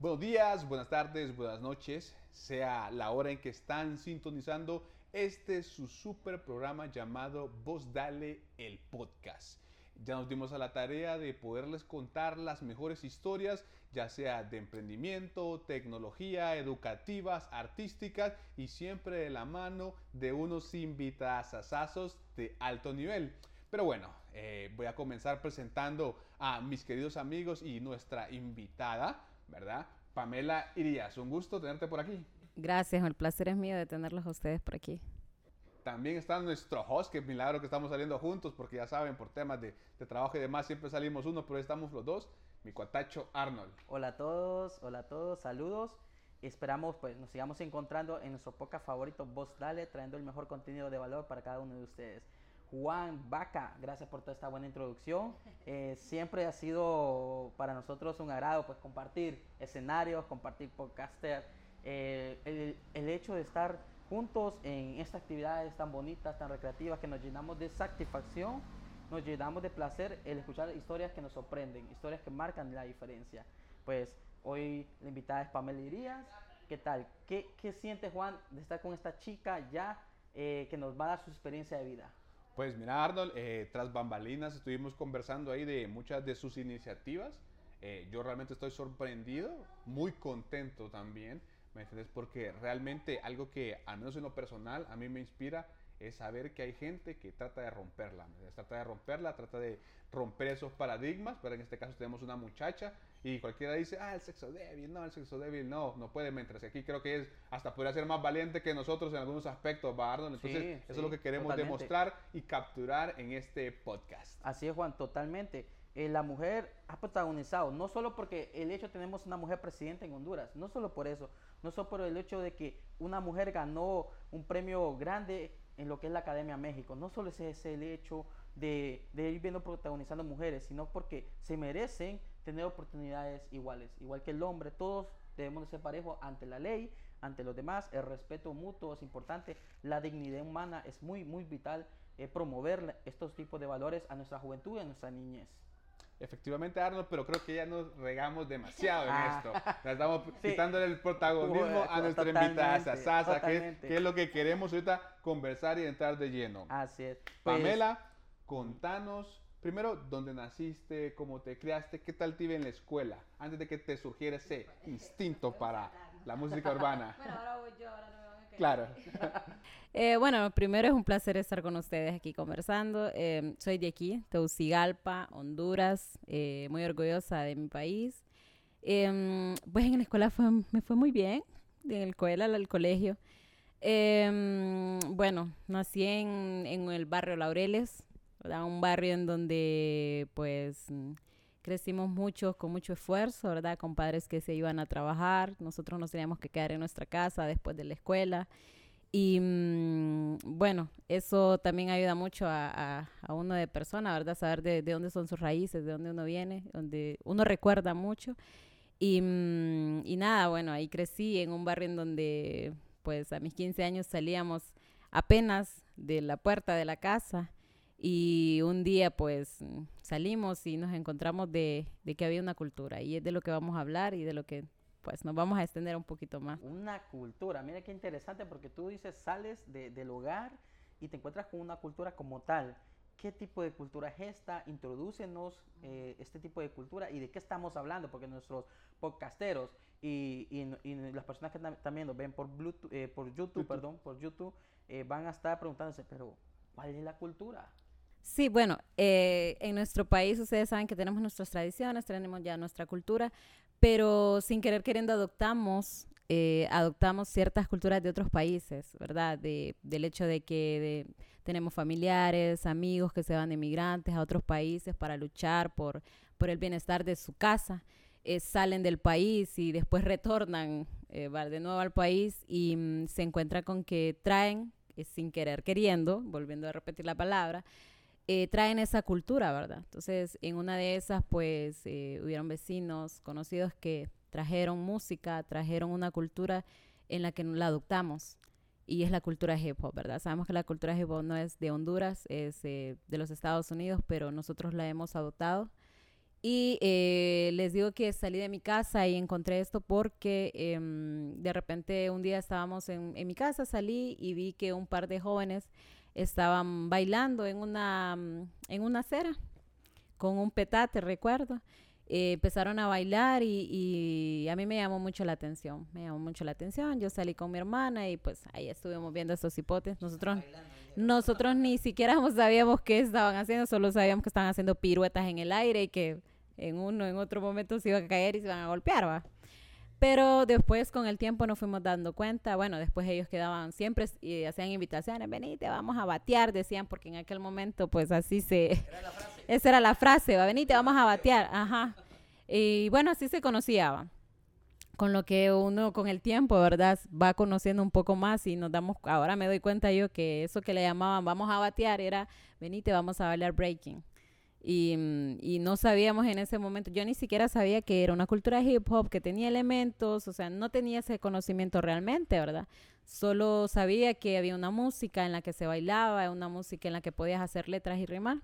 Buenos días, buenas tardes, buenas noches, sea la hora en que están sintonizando este su super programa llamado Voz Dale el Podcast. Ya nos dimos a la tarea de poderles contar las mejores historias, ya sea de emprendimiento, tecnología, educativas, artísticas y siempre de la mano de unos invitadazazos de alto nivel. Pero bueno, eh, voy a comenzar presentando a mis queridos amigos y nuestra invitada, ¿verdad? Pamela Irías. Un gusto tenerte por aquí. Gracias, el placer es mío de tenerlos a ustedes por aquí. También está nuestro host, que milagro que estamos saliendo juntos, porque ya saben, por temas de, de trabajo y demás, siempre salimos uno, pero estamos los dos. Mi cuatacho Arnold. Hola a todos, hola a todos, saludos. Esperamos pues nos sigamos encontrando en nuestro podcast favorito Voz Dale, trayendo el mejor contenido de valor para cada uno de ustedes. Juan Vaca, gracias por toda esta buena introducción. Eh, siempre ha sido para nosotros un agrado pues compartir escenarios, compartir podcaster. Eh, el, el hecho de estar juntos en estas actividades tan bonitas, tan recreativas, que nos llenamos de satisfacción, nos llenamos de placer el escuchar historias que nos sorprenden, historias que marcan la diferencia. Pues hoy la invitada es Pamela Irías. ¿Qué tal? ¿Qué, qué siente Juan de estar con esta chica ya eh, que nos va a dar su experiencia de vida? Pues mira Arnold, eh, tras bambalinas estuvimos conversando ahí de muchas de sus iniciativas. Eh, yo realmente estoy sorprendido, muy contento también ¿Me entiendes? Porque realmente algo que, al menos en lo personal, a mí me inspira es saber que hay gente que trata de romperla, trata de romperla, trata de romper esos paradigmas, pero en este caso tenemos una muchacha y cualquiera dice, ah, el sexo débil, no, el sexo débil, no, no puede, mientras aquí creo que es, hasta podría ser más valiente que nosotros en algunos aspectos, Bardon, entonces eso es lo que queremos demostrar y capturar en este podcast. Así es, Juan, totalmente. Eh, la mujer ha protagonizado, no solo porque el hecho de tenemos una mujer presidenta en Honduras, no solo por eso, no solo por el hecho de que una mujer ganó un premio grande en lo que es la Academia México, no solo es ese el hecho de, ir viendo protagonizando mujeres, sino porque se merecen tener oportunidades iguales, igual que el hombre, todos debemos de ser parejos ante la ley, ante los demás, el respeto mutuo es importante, la dignidad humana es muy, muy vital, eh, promover estos tipos de valores a nuestra juventud y a nuestra niñez. Efectivamente, Arnold, pero creo que ya nos regamos demasiado en ah. esto. estamos quitándole el protagonismo a nuestra invitada Sasa, que, es lo que queremos ahorita conversar y entrar de lleno. Así es. Pues, Pamela, contanos primero dónde naciste, cómo te criaste, qué tal te iba en la escuela, antes de que te surgiera ese instinto para la música urbana. Bueno, ahora voy yo, ahora no Claro. Eh, bueno, primero es un placer estar con ustedes aquí conversando. Eh, soy de aquí, Teucigalpa, Honduras, eh, muy orgullosa de mi país. Em, pues en la escuela fue, me fue muy bien, en la escuela, en el colegio. Em, bueno, nací en, en, el barrio Laureles, ¿verdad? un barrio en donde pues crecimos mucho con mucho esfuerzo, ¿verdad? Con padres que se iban a trabajar, nosotros nos teníamos que quedar en nuestra casa después de la escuela. Y mm, bueno, eso también ayuda mucho a, a, uno de persona, ¿verdad? Saber de, de, dónde son sus raíces, de dónde uno viene, donde uno recuerda mucho. Y, mm, y nada, bueno, ahí crecí en un barrio en donde pues a mis 15 años salíamos apenas de la puerta de la casa y un día pues salimos y nos encontramos de, de, que había una cultura y es de lo que vamos a hablar y de lo que pues nos vamos a extender un poquito más. Una cultura, mira qué interesante porque tú dices sales de, del hogar y te encuentras con una cultura como tal. ¿Qué tipo de cultura es esta? Introdúcenos eh, este tipo de cultura y de qué estamos hablando, porque nuestros podcasteros y, y, las personas que también nos ven por, Bluetooth, eh, por YouTube, perdón, por YouTube, eh, van a estar preguntándose, pero ¿cuál es la cultura? Sí, bueno, eh, en nuestro país ustedes saben que tenemos nuestras tradiciones, tenemos ya nuestra cultura, pero sin querer queriendo adoptamos, eh, adoptamos ciertas culturas de otros países, ¿verdad? De, del hecho de que tenemos familiares, amigos que se van de migrantes a otros países para luchar por, por el bienestar de su casa. Eh, salen del país y después retornan de nuevo al país y mm, se encuentran con que traen, sin querer queriendo, volviendo a repetir la palabra, eh, traen esa cultura, ¿verdad? Entonces, en una de esas, pues, eh, hubieron vecinos conocidos que trajeron música, trajeron una cultura en la que la adoptamos. Y es la cultura hip hop, ¿verdad? Sabemos que la cultura hip hop no es de Honduras, es eh, de los Estados Unidos, pero nosotros la hemos adoptado. Y eh, les digo que salí de mi casa y encontré esto porque em, de repente un día estábamos en, en, mi casa, salí y vi que un par de jóvenes estaban bailando en una, mm, en una acera con un petate, recuerdo. Eh, empezaron a bailar y, a mí me llamó mucho la atención, me llamó mucho la atención. Yo salí con mi hermana y pues ahí estuvimos viendo estos hipotes. Nosotros, nosotros ni siquiera sabíamos qué estaban haciendo, solo sabíamos que estaban haciendo piruetas en el aire y que en uno, en otro momento se iban a caer y se iban a golpear, ¿va? Pero después con el tiempo nos fuimos dando cuenta, bueno, después ellos quedaban siempre y hacían invitaciones, venite, vamos a batear, decían, porque en aquel momento pues así se... Esa era la frase, va, venite, vamos a batear, ajá. Y bueno, así se conocía, con lo que uno con el tiempo, ¿verdad? Va conociendo un poco más y nos damos, ahora me doy cuenta yo que eso que le llamaban vamos a batear era, venite, vamos a bailar breaking. Y, y, no sabíamos en ese momento, yo ni siquiera sabía que era una cultura hip hop, que tenía elementos, o sea, no tenía ese conocimiento realmente, ¿verdad? Solo sabía que había una música en la que se bailaba, una música en la que podías hacer letras y rimar.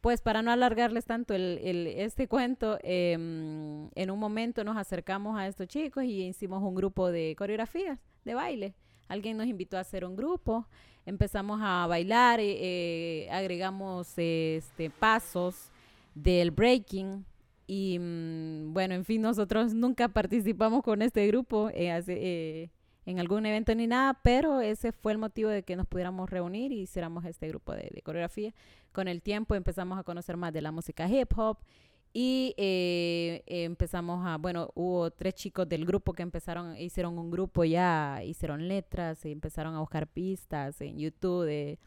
Pues para no alargarles tanto el, el, este cuento, eh, en un momento nos acercamos a estos chicos y hicimos un grupo de coreografías, de baile. Alguien nos invitó a hacer un grupo, empezamos a bailar, eh, eh, agregamos este, pasos del breaking y mm, bueno, en fin, nosotros nunca participamos con este grupo eh, en algún evento ni nada, pero ese fue el motivo de que nos pudiéramos reunir y hiciéramos este grupo de, de coreografía. Con el tiempo empezamos a conocer más de la música hip hop y eh, empezamos a, bueno, hubo tres chicos del grupo que empezaron, hicieron un grupo ya, hicieron letras, y empezaron a buscar pistas en YouTube, de,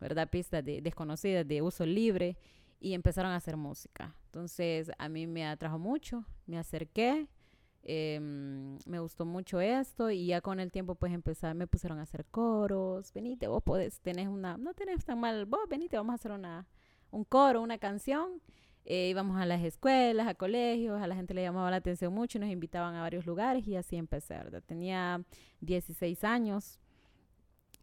¿verdad? Pistas de, desconocidas, de uso libre, y empezaron a hacer música. Entonces, a mí me atrajo mucho, me acerqué, eh, me gustó mucho esto, y ya con el tiempo, pues, empezar, me pusieron a hacer coros, venite, vos podés, tenés una, no tenés tan mal, vos venite, vamos a hacer una, un coro, una canción, eh, íbamos a las escuelas, a colegios, a la gente le llamaba la atención mucho, nos invitaban a varios lugares y así empecé, ¿verdad? Tenía 16 años.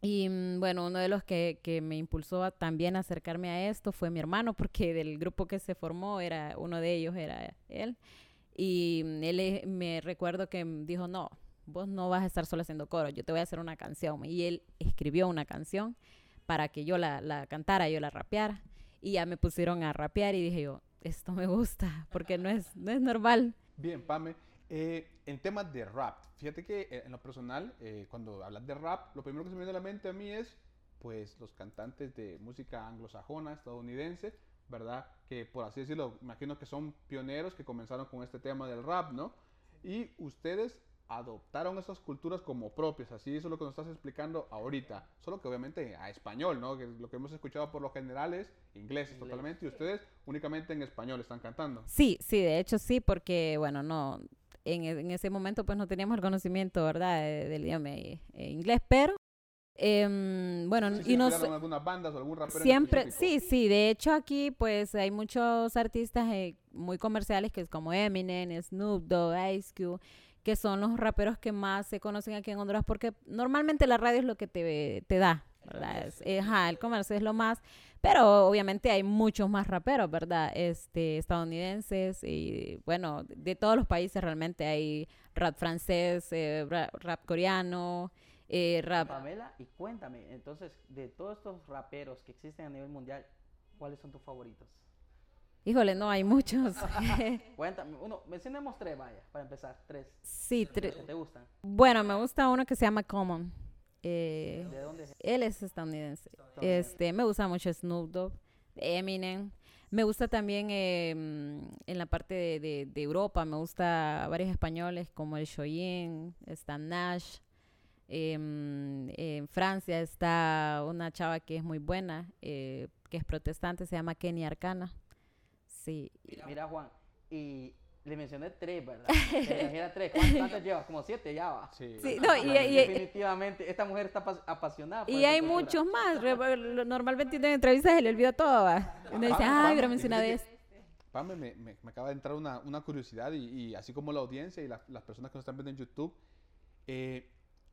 Y mm, bueno, uno de los que, que me impulsó a también acercarme a esto fue mi hermano, porque del grupo que se formó, era uno de ellos era él. Y mm, él me recuerdo que dijo, no, vos no vas a estar solo haciendo coro, yo te voy a hacer una canción. Y él escribió una canción para que yo la, la cantara, yo la rapeara. Y ya me pusieron a rapear y dije yo, esto me gusta, porque no es, no es normal. Bien, Pame. Eh, en temas de rap, fíjate que eh, en lo personal, eh, cuando hablas de rap, lo primero que se me viene a la mente a mí es, pues, los cantantes de música anglosajona, estadounidense, ¿verdad? Que por así decirlo, imagino que son pioneros que comenzaron con este tema del rap, ¿no? Y ustedes adoptaron esas culturas como propias, así eso es lo que nos estás explicando ahorita, solo que obviamente a español, ¿no? Que lo que hemos escuchado por lo general es inglés, inglés. totalmente, y ustedes únicamente en español están cantando. Sí, sí, de hecho sí, porque bueno, no, en, en ese momento pues no teníamos el conocimiento, ¿verdad?, del idioma eh, inglés, pero eh, bueno, sí, y nos algunas bandas o algún rapero siempre, sí, sí, de hecho aquí pues hay muchos artistas eh, muy comerciales que es como Eminem, Snoop Dogg, Ice Cube, que son los raperos que más se conocen aquí en Honduras, porque normalmente la radio es lo que te, te da, ¿verdad? Es, ajá, el comercio es lo más, pero obviamente hay muchos más raperos, ¿verdad? Este, estadounidenses y bueno, de todos los países realmente hay rap francés, eh, rap, rap, coreano, eh, rap... Pamela, y cuéntame, entonces, de todos estos raperos que existen a nivel mundial, ¿cuáles son tus favoritos? Híjole, no, hay muchos. Cuéntame, uno, mencionemos tres, vaya, para empezar, tres. Sí, tres. ¿Te gustan? Bueno, me gusta uno que se llama Common. Eh, ¿De dónde es? Él es estadounidense. Este, me gusta mucho Snoop Dogg, Eminem. Me gusta también eh, en la parte de, de, de, Europa, me gusta varios españoles como el Shoyin, está Nash. Eh, en Francia está una chava que es muy buena, eh, que es protestante, se llama Kenny Arcana. Sí. Mira, Juan, y le mencioné tres, ¿verdad? Era tres. ¿Cuántas llevas? Como siete ya va. Sí, sí no, y, y, definitivamente, esta mujer está apasionada. y hay muchos más. Normalmente en entrevistas se le olvidó todo. ¿va? Uno dice, ay, pero menciona de esto. Pame, me, me, me, acaba de entrar una, una curiosidad y, y, así como la audiencia y la, las personas que nos están viendo en YouTube, eh,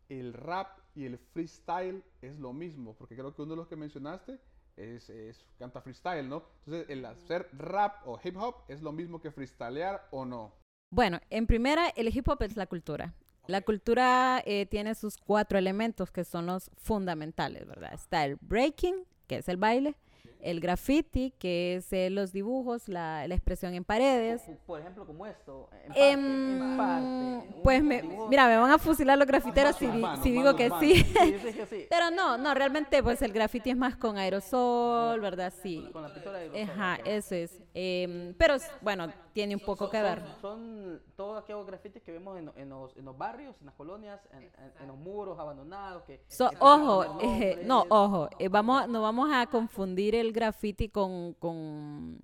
el rap y el freestyle es lo mismo, porque creo que uno de los que mencionaste es, es- canta freestyle, ¿no? Entonces, el hacer rap o hip hop es lo mismo que freestylear o no. Bueno, en primera, el hip hop es la cultura. La cultura eh, tiene sus cuatro elementos que son los fundamentales, ¿verdad? Está el breaking, que es el baile, el graffiti, que es eh, los dibujos, la, la expresión en paredes. Por ejemplo, como esto. En parte, Em, en parte, pues me, mira, me van a fusilar los grafiteros si, digo que sí. Pero no, no, realmente pues el graffiti es más con aerosol, ¿verdad? Sí. Con la pintura de aerosol, Ajá, eso es. Em, pero bueno, tiene un poco Son- que ver. Son, son todos aquellos grafitis que vemos en, en los, en los barrios, en las colonias, en, los muros abandonados. Que, So, que ojo, eh, no, ojo, eh, vamos, no vamos a confundir el graffiti con, con,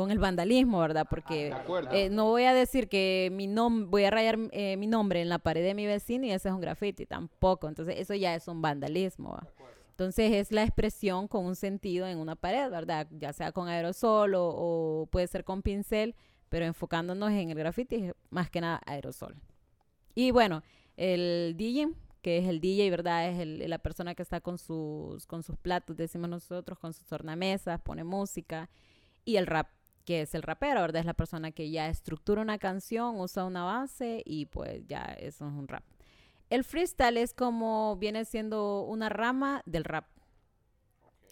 con el vandalismo, ¿verdad? Porque acuerdo. eh, no voy a decir que mi nom voy a rayar eh, mi nombre en la pared de mi vecino y ese es un graffiti, tampoco. Entonces, eso ya es un vandalismo. ¿va? Entonces, es la expresión con un sentido en una pared, ¿verdad? Ya sea con aerosol o, o puede ser con pincel, pero enfocándonos en el graffiti, es más que nada aerosol. Y bueno, el DJ, que es el DJ, ¿verdad? Es el- la persona que está con sus, con sus platos, decimos nosotros, con sus tornamesas, pone música. Y el rap, que es el rapero, ¿verdad? Es la persona que ya estructura una canción, usa una base y pues ya eso es un rap. El freestyle es como viene siendo una rama del rap.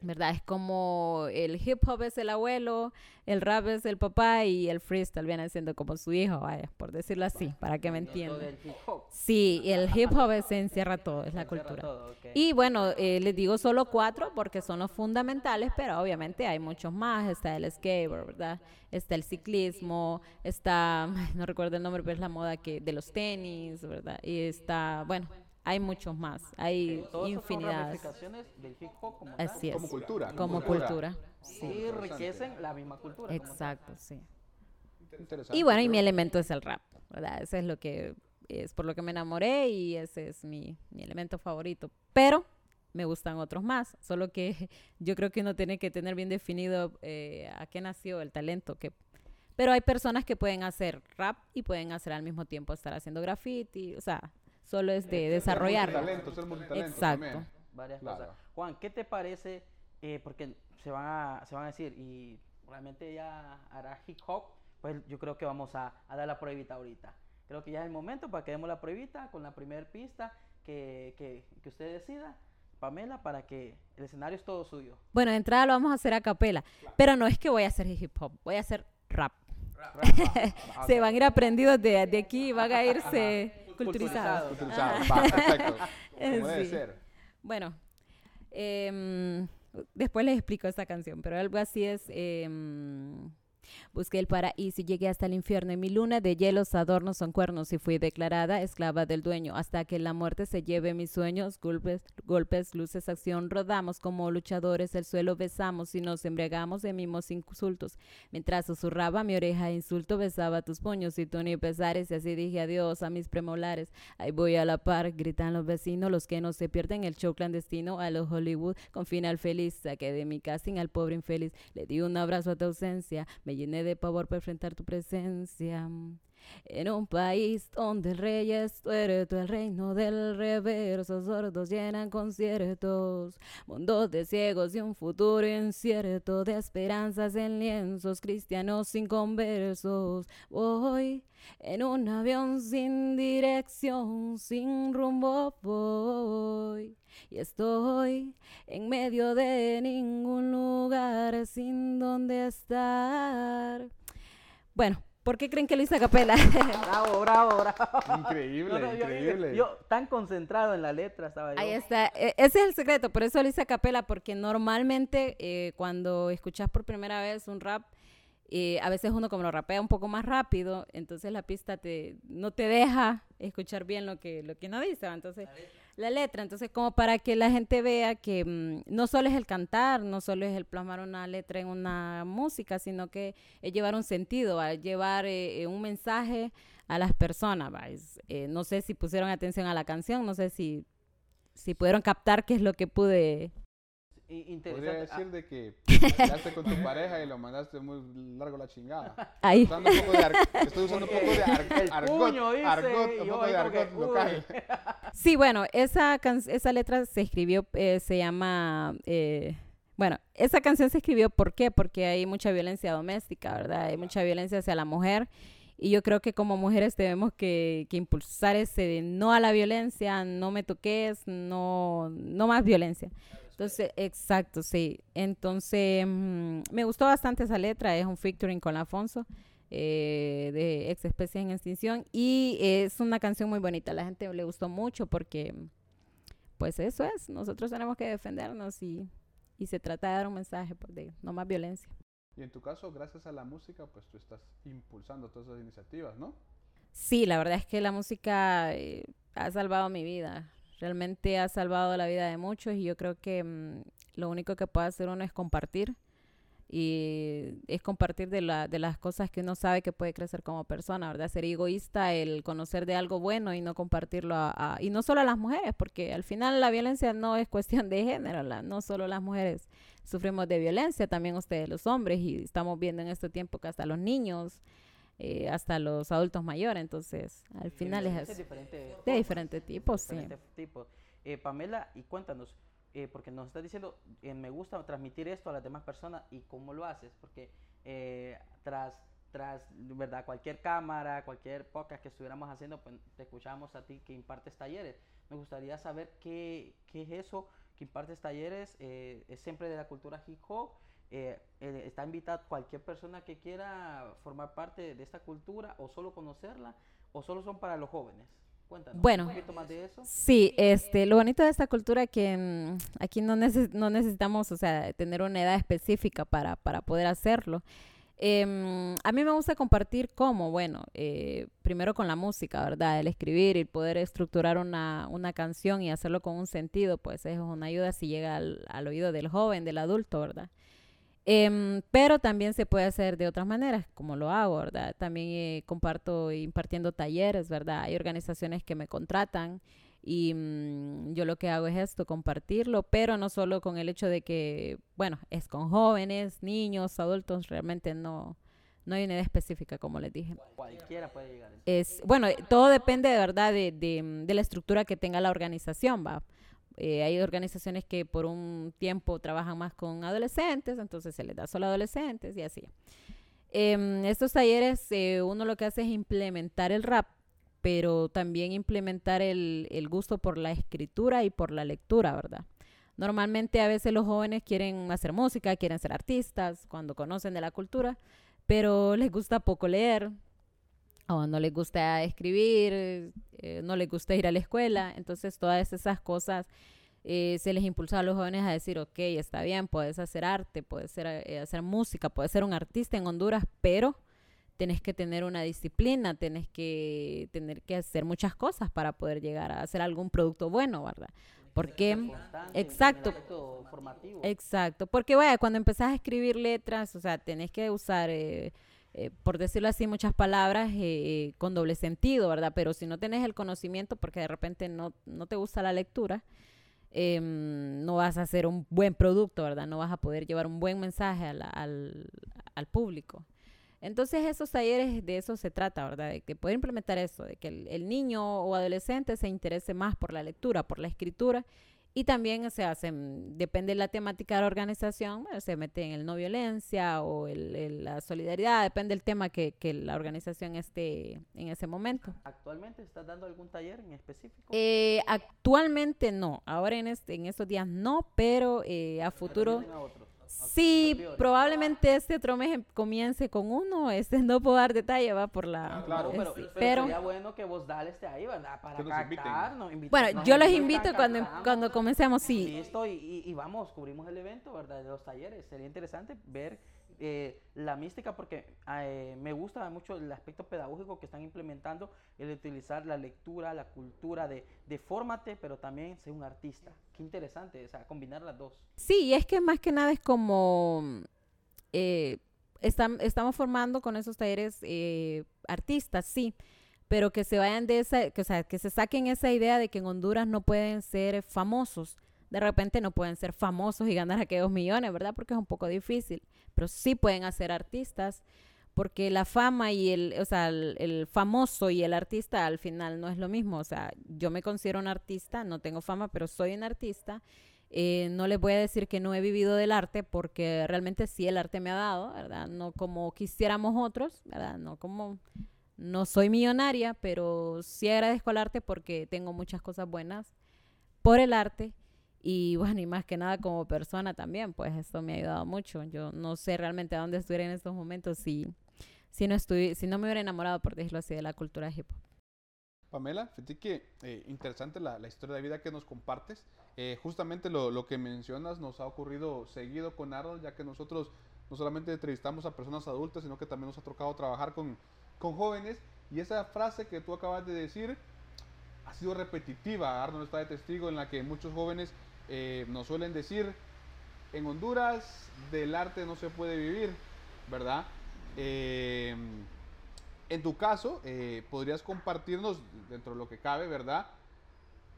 ¿Verdad? Es como el hip hop es el abuelo, el rap es el papá y el freestyle viene siendo como su hijo, vaya, por decirlo así, para que me entiendan. Sí, el hip hop es- se encierra todo, es la cultura. Y bueno, eh, les digo solo cuatro porque son los fundamentales, pero obviamente hay muchos más. Está el skateboard, ¿verdad? Está el ciclismo, está, no recuerdo el nombre, pero es la moda que de los tenis, ¿verdad? Y está, bueno, hay muchos más, hay Todos del hip hop como. Así es. Como cultura. Como cultura. Y enriquecen la misma cultura. Exacto, sí. Interesante, Y bueno, y mi elemento es el rap, ¿verdad? Ese es lo que es por lo que me enamoré y ese es mi, mi elemento favorito. Pero me gustan otros más, solo que yo creo que uno tiene que tener bien definido eh, a qué nació el talento. Que... Pero hay personas que pueden hacer rap y pueden hacer al mismo tiempo estar haciendo graffiti, o sea, solo es de desarrollar. Multitalento, ser multitalento Exacto. también. Varias Claro. cosas. Juan, ¿qué te parece? Eh, porque se van, a, se van a decir, y realmente ya hará hip hop, pues yo creo que vamos a, a dar la pruebita ahorita. Creo que ya es el momento para que demos la pruebita con la primera pista que, que, que usted decida, Pamela, para que el escenario es todo suyo. Bueno, de entrada lo vamos a hacer a capela, pero no es que voy a hacer hip hop, voy a hacer rap. Ah, Se ok. van a ir aprendidos de, de aquí y van a irse culturizados. Culturizados. Utilizado. Va, perfecto. Como debe Sí. ser. Bueno, em, después les explico esta canción, pero algo así es. em, Busqué el paraíso y llegué hasta el infierno. En mi luna de hielos, adornos son cuernos y fui declarada esclava del dueño. Hasta que la muerte se lleve mis sueños, golpes, golpes, luces, acción. Rodamos como luchadores, el suelo besamos y nos embriagamos de mimos insultos. Mientras susurraba mi oreja insulto, besaba tus puños y tú ni pesares. Y así dije adiós a mis premolares. Ahí voy a la par, gritan los vecinos, los que no se pierden el show clandestino a los Hollywood con final feliz. Saqué de mi casting al pobre infeliz, le di un abrazo a tu ausencia, llené de pavor para enfrentar tu presencia. En un país donde el rey es tuerto, el reino del reverso, sordos llenan conciertos, mundos de ciegos y un futuro incierto, de esperanzas en lienzos, cristianos sin conversos. Voy en un avión sin dirección, sin rumbo voy. Y estoy en medio de ningún lugar sin donde estar. Bueno, ¿por qué creen que lo hice a capela? Bravo, bravo, bravo. Increíble, No, no, yo- increíble. Yo, tan concentrado en la letra estaba yo. Ahí está. E- Ese es el secreto, por eso lo hice a capela, porque normalmente eh, cuando escuchas por primera vez un rap, eh, a veces uno como lo rapea un poco más rápido, entonces la pista te, no te deja escuchar bien lo que, lo que uno dice. Entonces, la letra. Entonces, como para que la gente vea que mm, no solo es el cantar, no solo es el plasmar una letra en una música, sino que es llevar un sentido, ¿va? llevar eh, eh, un mensaje a las personas. eh, no sé si pusieron atención a la canción, no sé si, si pudieron captar qué es lo que pude. I- Podría Interesante. Ah, decir de que quedaste con tu pareja y lo mandaste muy largo la chingada. Ahí. Usando un poco de ar- estoy usando un poco de ar- El argot, puño, dice, argot, y un poco de que, argot local. Sí, bueno, esa, can- esa letra se escribió, eh, se llama eh, Bueno, esa canción se escribió ¿por qué? Porque hay mucha violencia doméstica, ¿verdad? Hay mucha violencia hacia la mujer. Y yo creo que como mujeres tenemos que, que impulsar ese de no a la violencia, no me toques, no, no más violencia. Entonces, exacto, sí. Entonces, mm, me gustó bastante esa letra, es un featuring con Alfonso, eh, de Ex Especies en Extinción, y es una canción muy bonita, la gente le gustó mucho porque, pues eso es, nosotros tenemos que defendernos y, y se trata de dar un mensaje pues, de no más violencia. Y en tu caso, gracias a la música, pues tú estás impulsando todas esas iniciativas, ¿no? Sí, la verdad es que la música eh, ha salvado mi vida. Realmente ha salvado la vida de muchos y yo creo que mm, lo único que puede hacer uno es compartir y es compartir de, la, de las cosas que uno sabe que puede crecer como persona, ¿verdad? Ser egoísta, el conocer de algo bueno y no compartirlo a, y no solo a las mujeres, porque al final la violencia no es cuestión de género, no solo las mujeres sufrimos de violencia, también ustedes los hombres y estamos viendo en este tiempo que hasta los niños, eh, hasta los adultos mayores, entonces al final es de diferentes tipos, sí. Eh, Pamela, y cuéntanos, eh, porque nos está diciendo, eh, me gusta transmitir esto a las demás personas y cómo lo haces, porque eh, tras, tras, ¿verdad? Cualquier cámara, cualquier podcast que estuviéramos haciendo, pues te escuchamos a ti que impartes talleres. Me gustaría saber qué, qué es eso que impartes talleres, es siempre de la cultura hip hop. Está invitada cualquier persona que quiera formar parte de esta cultura o solo conocerla o solo son para los jóvenes bueno, sí, este, lo bonito de esta cultura es que aquí no, no necesitamos, o sea, tener una edad específica para, para poder hacerlo. Em, a mí me gusta compartir cómo, bueno, eh, primero con la música, ¿verdad? El escribir y poder estructurar una, una, canción y hacerlo con un sentido, pues es una ayuda si llega al, al oído del joven, del adulto, ¿verdad? Em, pero también se puede hacer de otras maneras, como lo hago, ¿verdad? También eh, comparto impartiendo talleres, ¿verdad? Hay organizaciones que me contratan y mm, yo lo que hago es esto, compartirlo, pero no solo con el hecho de que, bueno, es con jóvenes, niños, adultos, realmente no, no hay una idea específica, como les dije. Cualquiera puede llegar. Es, bueno, todo depende de verdad de, de la estructura que tenga la organización, ¿va? Eh, hay organizaciones que por un tiempo trabajan más con adolescentes, entonces se les da solo adolescentes y así. Em, estos talleres eh, uno lo que hace es implementar el rap, pero también implementar el, el, gusto por la escritura y por la lectura, ¿verdad? Normalmente a veces los jóvenes quieren hacer música, quieren ser artistas cuando conocen de la cultura, pero les gusta poco leer, o no les gusta escribir, eh, no les gusta ir a la escuela. Entonces todas esas cosas eh, se les impulsa a los jóvenes a decir, ok, está bien, puedes hacer arte, puedes eh, hacer música, puedes ser un artista en Honduras, pero tenés que tener una disciplina, tenés que tener que hacer muchas cosas para poder llegar a hacer algún producto bueno, ¿verdad? Porque, exacto, exacto, porque vaya, cuando empezás a escribir letras, o sea, tenés que usar eh, por decirlo así, muchas palabras eh, con doble sentido, ¿verdad? Pero si no tenés el conocimiento, porque de repente no, no te gusta la lectura, em, no vas a hacer un buen producto, ¿verdad? No vas a poder llevar un buen mensaje al, al, público. Entonces esos talleres de eso se trata, ¿verdad? De que poder implementar eso, de que el, niño o adolescente se interese más por la lectura, por la escritura y también se hacen, depende de la temática de la organización, se mete en el no violencia o el, la solidaridad, depende del tema que, que, la organización esté en ese momento. ¿Actualmente estás dando algún taller en específico? Eh, actualmente no, ahora en, este, en estos días no, pero eh, a futuro... Sí, probablemente este otro mes em, comience con uno. Este no puedo dar detalle, va por la. Ah, claro, pero, pero, sería bueno que vos dale esté ahí, ¿verdad? Para captar, Bueno, yo los invito cuando, cuando comencemos, sí. Listo, y, y, vamos, cubrimos el evento, ¿verdad? De los talleres. Sería interesante ver eh, la mística porque eh, me gusta mucho el aspecto pedagógico que están implementando, el utilizar la lectura, la cultura de, de fórmate, pero también ser un artista. Qué interesante, o sea, combinar las dos. Sí, es que más que nada es como... Eh, estamos formando con esos talleres artistas, sí, pero que se vayan de esa, que, sea, que se saquen esa idea de que en Honduras no pueden ser famosos de repente no pueden ser famosos y ganar aquellos millones, ¿verdad? Porque es un poco difícil, pero sí pueden hacer artistas, porque la fama y el, o sea, el, famoso y el artista al final no es lo mismo, o sea, yo me considero un artista, no tengo fama, pero soy un artista Eh, no les voy a decir que no he vivido del arte porque realmente sí el arte me ha dado, ¿verdad? No como quisiéramos otros, ¿verdad? No como no soy millonaria, pero sí agradezco al arte porque tengo muchas cosas buenas por el arte y bueno, y más que nada como persona también, pues esto me ha ayudado mucho. Yo no sé realmente a dónde estuviera en estos momentos si, si, no, si no me hubiera enamorado, por decirlo así, de la cultura hip hop. Pamela, fíjate que eh, interesante la, la, historia de vida que nos compartes. Eh, justamente lo, lo, que mencionas nos ha ocurrido seguido con Arnold, ya que nosotros no solamente entrevistamos a personas adultas, sino que también nos ha tocado trabajar con, con jóvenes. Y esa frase que tú acabas de decir ha sido repetitiva. Arnold está de testigo en la que muchos jóvenes eh, nos suelen decir, en Honduras del arte no se puede vivir, ¿verdad? Eh, en tu caso, eh, podrías compartirnos, dentro de lo que cabe, ¿verdad?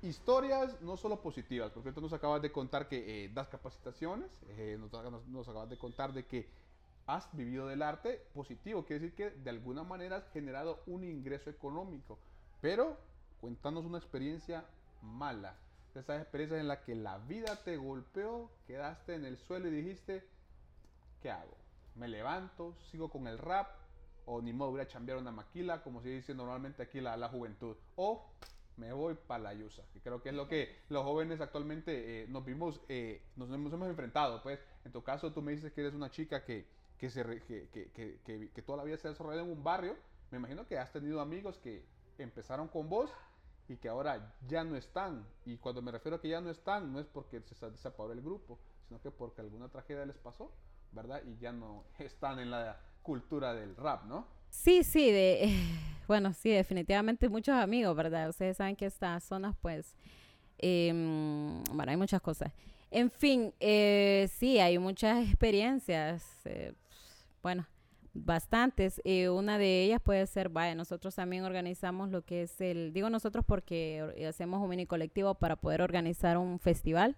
Historias no solo positivas, porque tú nos acabas de contar que das capacitaciones, nos, nos, acabas de contar de que has vivido del arte positivo, quiere decir que de alguna manera has generado un ingreso económico, pero cuéntanos una experiencia mala, de esas experiencias en las que la vida te golpeó, quedaste en el suelo y dijiste, ¿qué hago? ¿Me levanto? ¿Sigo con el rap? ¿O ni modo voy a chambear una maquila, como se dice normalmente aquí la, la juventud? ¿O me voy para la yusa? Que creo que es lo que los jóvenes actualmente eh, nos vimos, eh, nos hemos, enfrentado. Pues en tu caso tú me dices que eres una chica que, que, se, que, que, que, que toda la vida se ha desarrollado en un barrio. Me imagino que has tenido amigos que empezaron con vos y que ahora ya no están. Y cuando me refiero a que ya no están, no es porque se separó el grupo, sino que porque alguna tragedia les pasó, ¿verdad? Y ya no están en la cultura del rap, ¿no? Sí, sí, de, bueno, sí, definitivamente muchos amigos, ¿verdad? Ustedes saben que estas zonas, pues, em, bueno, hay muchas cosas. En fin, eh, sí, hay muchas experiencias, eh, bueno, bastantes. Eh, una de ellas puede ser, vaya, nosotros también organizamos lo que es el, digo nosotros porque hacemos un mini colectivo para poder organizar un festival.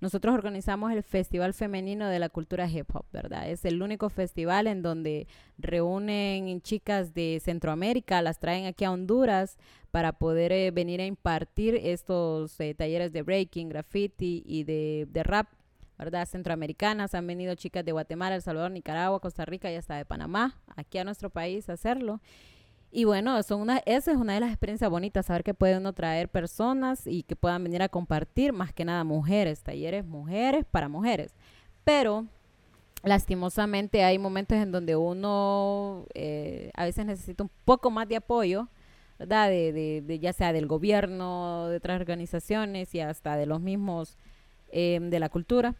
Nosotros organizamos el Festival Femenino de la Cultura Hip Hop, ¿verdad? Es el único festival en donde reúnen chicas de Centroamérica, las traen aquí a Honduras para poder eh, venir a impartir estos eh, talleres de breaking, graffiti y de, de rap ¿verdad? Centroamericanas, han venido chicas de Guatemala, El Salvador, Nicaragua, Costa Rica y hasta de Panamá, aquí a nuestro país a hacerlo. Y bueno, son una, esa es una de las experiencias bonitas, saber que puede uno traer personas y que puedan venir a compartir, más que nada mujeres, talleres mujeres para mujeres. Pero lastimosamente hay momentos en donde uno eh, a veces necesita un poco más de apoyo, ¿verdad? De, de, ya sea del gobierno, de otras organizaciones y hasta de los mismos eh, de la cultura.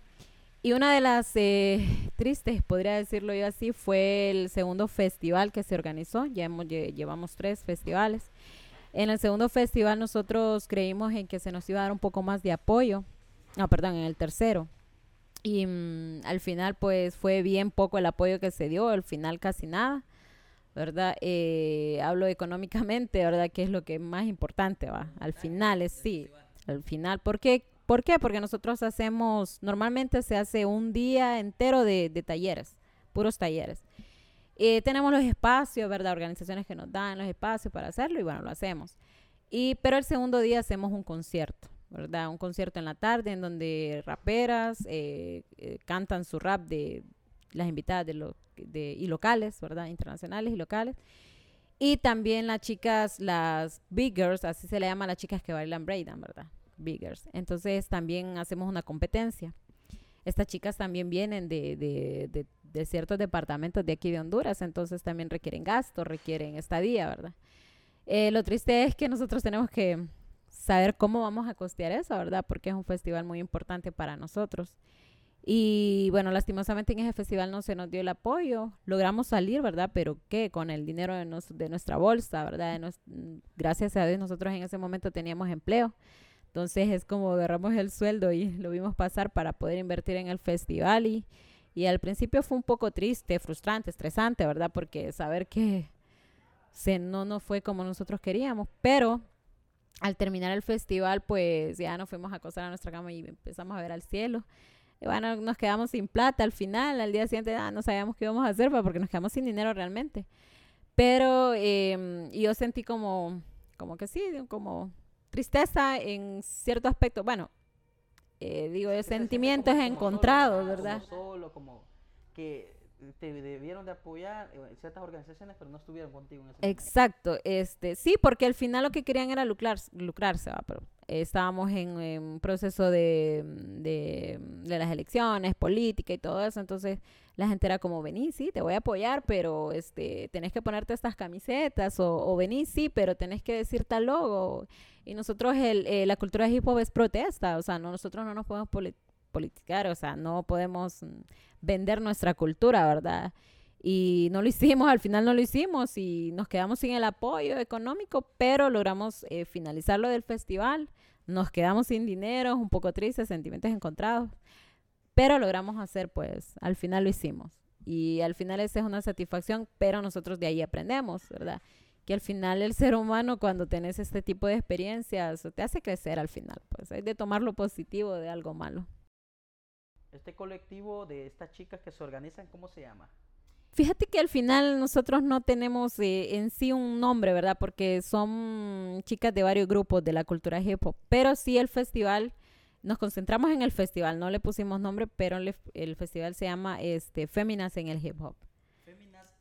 Y una de las eh, tristes, podría decirlo yo así, fue el segundo festival que se organizó. Ya hemos, llevamos tres festivales. En el segundo festival nosotros creímos en que se nos iba a dar un poco más de apoyo. No, perdón, en el tercero. Y mm, al final pues fue bien poco el apoyo que se dio, al final casi nada, ¿verdad? Eh, hablo económicamente, ¿verdad? Que es lo que es más importante, ¿va? Al final es sí, al final, porque ¿Por qué? Porque nosotros hacemos, normalmente se hace un día entero de, talleres, puros talleres. Eh, tenemos los espacios, ¿verdad? Organizaciones que nos dan los espacios para hacerlo y bueno, lo hacemos. Y, pero el segundo día hacemos un concierto, ¿verdad? Un concierto en la tarde en donde raperas eh, eh, cantan su rap de las invitadas de, lo, de, y locales, ¿verdad? Internacionales y locales. Y también las chicas, las big girls, así se le llama a las chicas que bailan breakdance, ¿verdad? Biggers. Entonces también hacemos una competencia. Estas chicas también vienen de, de, de, ciertos departamentos de aquí de Honduras, entonces también requieren gasto, requieren estadía, ¿verdad? Eh, lo triste es que nosotros tenemos que saber cómo vamos a costear eso, ¿verdad? Porque es un festival muy importante para nosotros. Y bueno, lastimosamente en ese festival no se nos dio el apoyo. Logramos salir, ¿verdad? Pero ¿qué? Con el dinero de, de nuestra bolsa, ¿verdad? gracias a Dios nosotros en ese momento teníamos empleo. Entonces es como agarramos el sueldo y lo vimos pasar para poder invertir en el festival y, al principio fue un poco triste, frustrante, estresante, ¿verdad? Porque saber que se, no, no fue como nosotros queríamos, pero al terminar el festival pues ya nos fuimos a acostar a nuestra cama y empezamos a ver al cielo. Y bueno, nos quedamos sin plata al final, al día siguiente ah, no sabíamos qué íbamos a hacer pues, porque nos quedamos sin dinero realmente. Pero eh, yo sentí como, como que sí, como tristeza en cierto aspecto. Bueno, eh, digo, de sentimientos encontrados, ¿verdad? Como solo, como que te debieron de apoyar eh, ciertas organizaciones, pero no estuvieron contigo en ese. Exacto, este, sí, porque al final lo que querían era lucrar, lucrarse, pero eh, estábamos en, un proceso de, de, las elecciones, política y todo eso, entonces la gente era como, vení, sí, te voy a apoyar, pero este, tenés que ponerte estas camisetas, o, o vení, sí, pero tenés que decir tal logo. Y nosotros, el, eh, la cultura de hip hop es protesta, o sea, no, nosotros no nos podemos politicar, o sea, no podemos mm, vender nuestra cultura, ¿verdad? Y no lo hicimos, al final no lo hicimos y nos quedamos sin el apoyo económico, pero logramos eh, finalizar lo del festival. Nos quedamos sin dinero, un poco tristes, sentimientos encontrados, pero logramos hacer, pues, al final lo hicimos. Y al final esa es una satisfacción, pero nosotros de ahí aprendemos, ¿verdad? Que al final el ser humano cuando tenés este tipo de experiencias te hace crecer al final, pues hay de tomar lo positivo de algo malo. Este colectivo de estas chicas que se organizan, ¿cómo se llama? Fíjate que al final nosotros no tenemos eh, en sí un nombre, ¿verdad? Porque son chicas de varios grupos de la cultura hip hop. Pero sí el festival, nos concentramos en el festival, no le pusimos nombre, pero el, el festival se llama este, Féminas en el Hip Hop.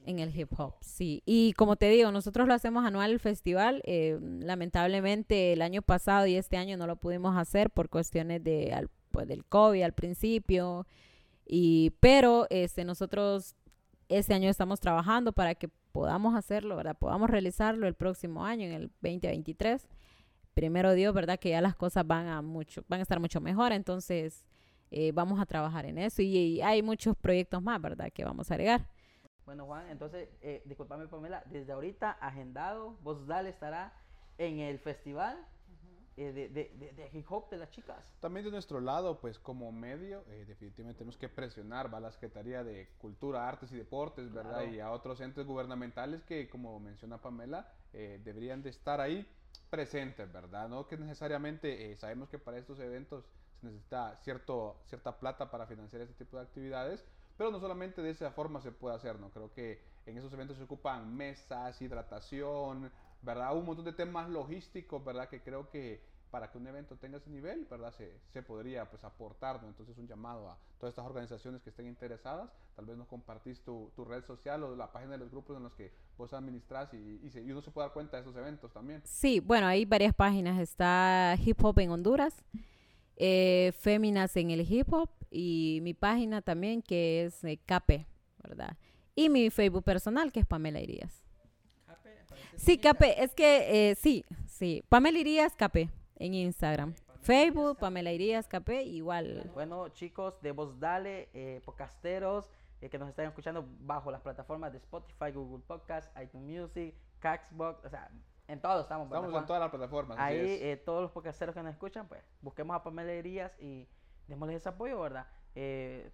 En el hip hop, sí. Y como te digo, nosotros lo hacemos anual el festival. eh, lamentablemente el año pasado y este año no lo pudimos hacer por cuestiones de, al- pues, del COVID al principio. Y, pero este, nosotros este año estamos trabajando para que podamos hacerlo, ¿verdad? Podamos realizarlo el próximo año, en el 2023. Primero Dios, ¿verdad? Que ya las cosas van a mucho, van a estar mucho mejor, entonces eh, vamos a trabajar en eso y, y hay muchos proyectos más, ¿verdad? Que vamos a agregar. Bueno, Juan, entonces, eh, Pamela, desde ahorita agendado, vos Dale estará en el festival eh, de, de- de- hip hop de las chicas. También de nuestro lado, pues como medio, eh, definitivamente tenemos que presionar ¿va? a la Secretaría de Cultura, Artes y Deportes, ¿verdad? Claro. Y a otros entes gubernamentales que, como menciona Pamela, eh, deberían de estar ahí presentes, ¿verdad? No que necesariamente eh, sabemos que para estos eventos se necesita cierto, cierta plata para financiar este tipo de actividades, pero no solamente de esa forma se puede hacer, ¿no? Creo que en esos eventos se ocupan mesas, hidratación, ¿verdad? Un montón de temas logísticos, ¿verdad? Que creo que para que un evento tenga ese nivel, ¿verdad? Se, se podría pues aportar. Entonces un llamado a todas estas organizaciones que estén interesadas, tal vez nos compartís tu, tu red social o la página de los grupos en los que vos administras y, y, y uno se puede dar cuenta de esos eventos también. Sí, bueno, hay varias páginas. Está Hip Hop en Honduras, eh, Féminas en el Hip Hop y mi página también que es eh, Cape, ¿verdad? Y mi Facebook personal que es Pamela Irías. Sí, Cape, es que eh, sí, sí. Pamela Irías Cape en Instagram. Facebook, Pamela Irías Cape, igual. Bueno, chicos, de Voz Dale, eh, podcasteros eh, que nos están escuchando bajo las plataformas de Spotify, Google Podcast, iTunes Music, Caxbox, o sea, en todo estamos. ¿verdad, Estamos en todas las plataformas. así Ahí es. eh, todos los podcasteros que nos escuchan, pues busquemos a Pamela Herías y démosles ese apoyo, ¿verdad? Eh,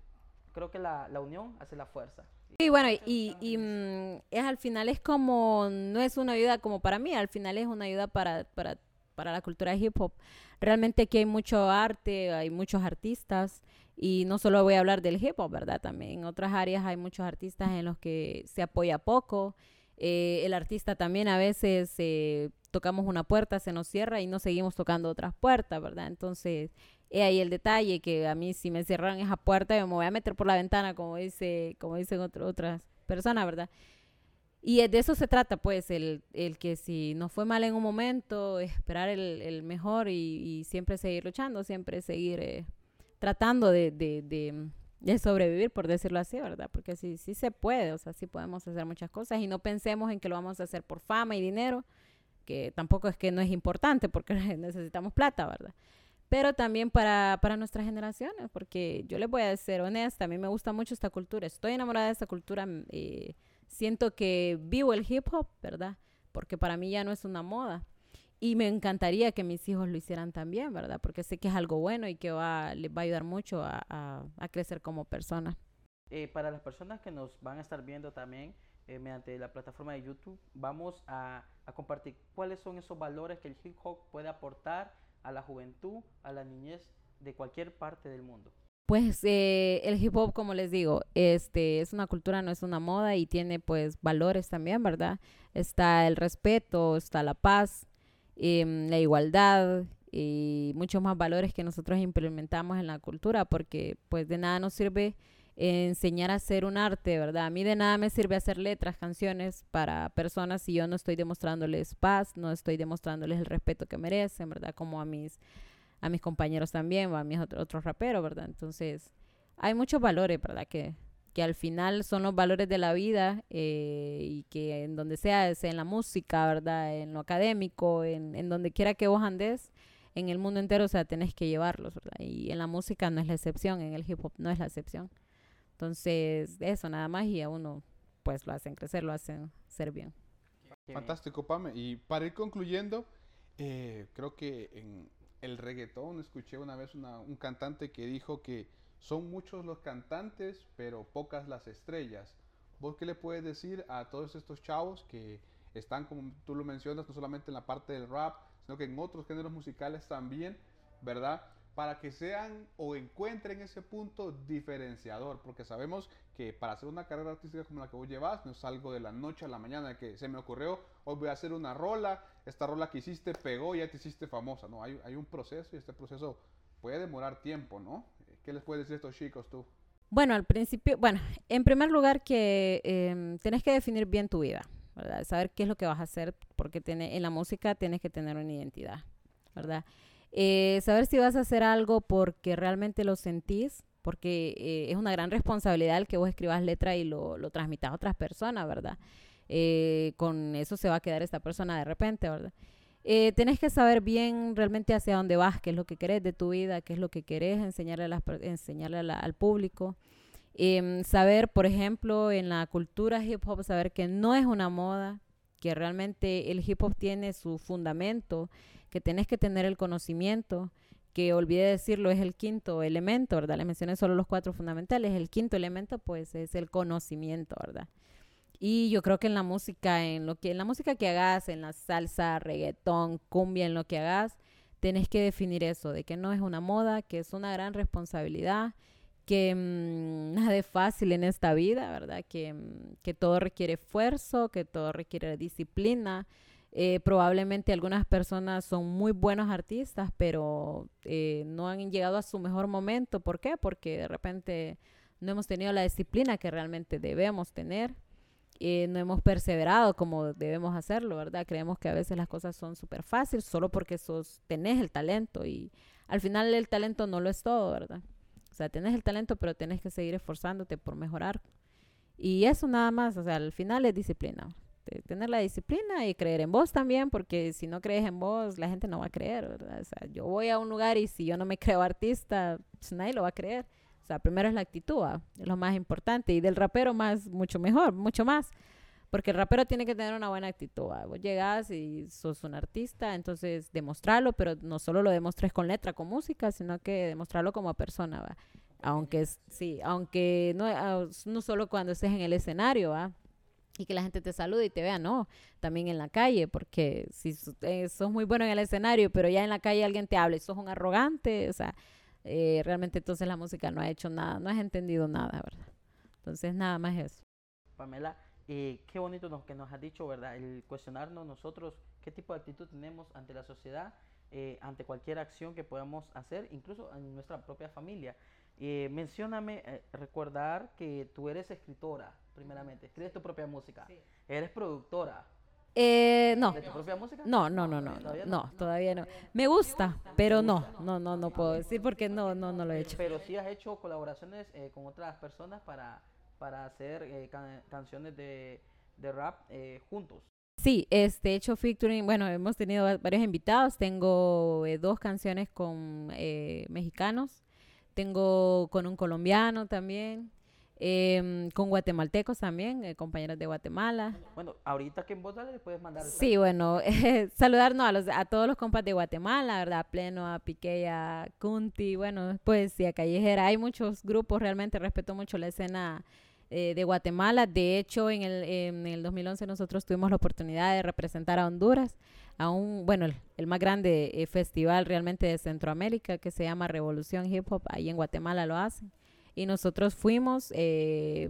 creo que la, la unión hace la fuerza. Sí, bueno, y, y, mm, es al final es como, no es una ayuda como para mí, al final es una ayuda para, para, para la cultura hip hop. Realmente aquí hay mucho arte, hay muchos artistas, y no solo voy a hablar del hip hop, ¿verdad? También en otras áreas hay muchos artistas en los que se apoya poco. Eh, el artista también a veces eh, tocamos una puerta, se nos cierra y no seguimos tocando otras puertas, ¿verdad? Entonces, he ahí el detalle que a mí si me cierran esa puerta yo me voy a meter por la ventana como dice como dicen otro- otras personas verdad y de eso se trata pues el, el que si nos fue mal en un momento esperar el, el mejor y, y siempre seguir luchando siempre seguir eh, tratando de, de, de, de sobrevivir por decirlo así verdad porque sí sí se puede o sea sí podemos hacer muchas cosas y no pensemos en que lo vamos a hacer por fama y dinero que tampoco es que no es importante porque necesitamos plata verdad pero también para, para nuestras generaciones, porque yo les voy a ser honesta, a mí me gusta mucho esta cultura, estoy enamorada de esta cultura, mm, eh, siento que vivo el hip hop, ¿verdad? Porque para mí ya no es una moda. Y me encantaría que mis hijos lo hicieran también, ¿verdad? Porque sé que es algo bueno y que va, les va a ayudar mucho a, a- a crecer como personas. Eh, para las personas que nos van a estar viendo también eh, mediante la plataforma de YouTube, vamos a, a compartir cuáles son esos valores que el hip hop puede aportar a la juventud, a la niñez de cualquier parte del mundo. Pues eh, el hip hop, como les digo, este es una cultura, no es una moda y tiene pues valores también, ¿verdad? Está el respeto, está la paz, em, la igualdad y muchos más valores que nosotros implementamos en la cultura, porque pues de nada nos sirve enseñar a hacer un arte, ¿verdad? A mí de nada me sirve hacer letras, canciones para personas si yo no estoy demostrándoles paz, no estoy demostrándoles el respeto que merecen, ¿verdad? Como a mis, a mis compañeros también o a mis otros raperos, ¿verdad? Entonces, hay muchos valores, ¿verdad? Que, que al final son los valores de la vida eh, y que en donde sea, sea en la música, ¿verdad? En lo académico, en, en donde quiera que vos andes, en el mundo entero, o sea, tenés que llevarlos, ¿verdad? Y en la música no es la excepción, en el hip hop no es la excepción. Entonces, eso nada más y a uno, pues lo hacen crecer, lo hacen ser bien. Fantástico, Pame. Y para ir concluyendo, eh, creo que en el reggaetón escuché una vez un cantante que dijo que son muchos los cantantes, pero pocas las estrellas. ¿Vos qué le puedes decir a todos estos chavos que están, como tú lo mencionas, no solamente en la parte del rap, sino que en otros géneros musicales también, ¿verdad? Para que sean o encuentren ese punto diferenciador, porque sabemos que para hacer una carrera artística como la que vos llevas, no es algo de la noche a la mañana que se me ocurrió, hoy voy a hacer una rola, esta rola que hiciste pegó, ya te hiciste famosa, no, hay, hay un proceso y este proceso puede demorar tiempo, ¿no? ¿Qué les puedes decir a estos chicos tú? Bueno, al principio, bueno, en primer lugar que eh, tenés que definir bien tu vida, ¿verdad? Saber qué es lo que vas a hacer, porque tiene, en la música tienes que tener una identidad, ¿verdad? Eh, saber si vas a hacer algo porque realmente lo sentís, porque eh, es una gran responsabilidad el que vos escribas letra y lo, lo transmitas a otras personas, ¿verdad? Eh, con eso se va a quedar esta persona de repente, ¿verdad? Eh, tenés que saber bien realmente hacia dónde vas, qué es lo que querés de tu vida, qué es lo que querés enseñarle, a enseñarle al público. Em, saber, por ejemplo, en la cultura hip hop, saber que no es una moda, que realmente el hip hop tiene su fundamento, que tenés que tener el conocimiento, que olvidé decirlo, es el quinto elemento, ¿verdad? Le mencioné solo los cuatro fundamentales. El quinto elemento, pues, es el conocimiento, ¿verdad? Y yo creo que en la música, en lo que en la música que hagas, en la salsa, reggaetón, cumbia, en lo que hagas, tenés que definir eso, de que no es una moda, que es una gran responsabilidad, que mm, nada es fácil en esta vida, ¿verdad? Que, mm, que todo requiere esfuerzo, que todo requiere disciplina. Eh, probablemente algunas personas son muy buenos artistas, pero eh, no han llegado a su mejor momento. ¿Por qué? Porque de repente no hemos tenido la disciplina que realmente debemos tener. Eh, no hemos perseverado como debemos hacerlo, ¿verdad? Creemos que a veces las cosas son súper fáciles solo porque sos, tenés el talento y al final el talento no lo es todo, ¿verdad? Sea, tenés el talento, pero tenés que seguir esforzándote por mejorar. Y eso nada más, o sea, al final es disciplina. Tener la disciplina y creer en vos también, porque si no crees en vos, la gente no va a creer. O sea, yo voy a un lugar y si yo no me creo artista, pues nadie lo va a creer. O sea, primero es la actitud, lo más importante. Y del rapero más, mucho mejor, mucho más. Porque el rapero tiene que tener una buena actitud. Vos llegás y sos un artista, entonces demostrarlo, pero no solo lo demostrés con letra, con música, sino que demostrarlo como persona, ¿va? Aunque, sí, aunque no, ah, no solo cuando estés en el escenario, ¿va? y que la gente te salude y te vea, no, también en la calle, porque si eh, sos muy bueno en el escenario, pero ya en la calle alguien te habla y sos un arrogante, o sea, eh, realmente entonces la música no ha hecho nada, no has entendido nada, ¿verdad? Entonces nada más eso. Pamela, eh, qué bonito lo que nos has dicho, ¿verdad? El cuestionarnos nosotros qué tipo de actitud tenemos ante la sociedad, eh, ante cualquier acción que podamos hacer, incluso en nuestra propia familia. Eh, mencióname, eh, recordar que tú eres escritora, primeramente, escribes tu propia música, eres productora. Eh, no. ¿De tu propia música? No, no, no, no, no, no, todavía no. Me gusta, pero no, no, no, no puedo decir porque no, no, no lo he hecho. Pero sí has hecho colaboraciones eh, con otras personas para, para hacer eh, can- canciones de, de rap eh, juntos. Sí, este, he hecho featuring, bueno, hemos tenido va- varios invitados, tengo eh, dos canciones con eh, mexicanos, tengo con un colombiano también, em, con guatemaltecos también, eh, compañeros de Guatemala. Bueno, ahorita que en dale le puedes mandar el Sí, bueno, saludarnos a, los, a todos los compas de Guatemala, ¿verdad? A Pleno, a Piqué, a Kunti, bueno, poesía callejera. Hay muchos grupos, realmente respeto mucho la escena eh, de Guatemala. De hecho, en el, en el 2011 nosotros tuvimos la oportunidad de representar a Honduras, a un, bueno, el, el más grande eh, festival realmente de Centroamérica que se llama Revolución Hip Hop, ahí en Guatemala lo hacen. Y nosotros fuimos eh,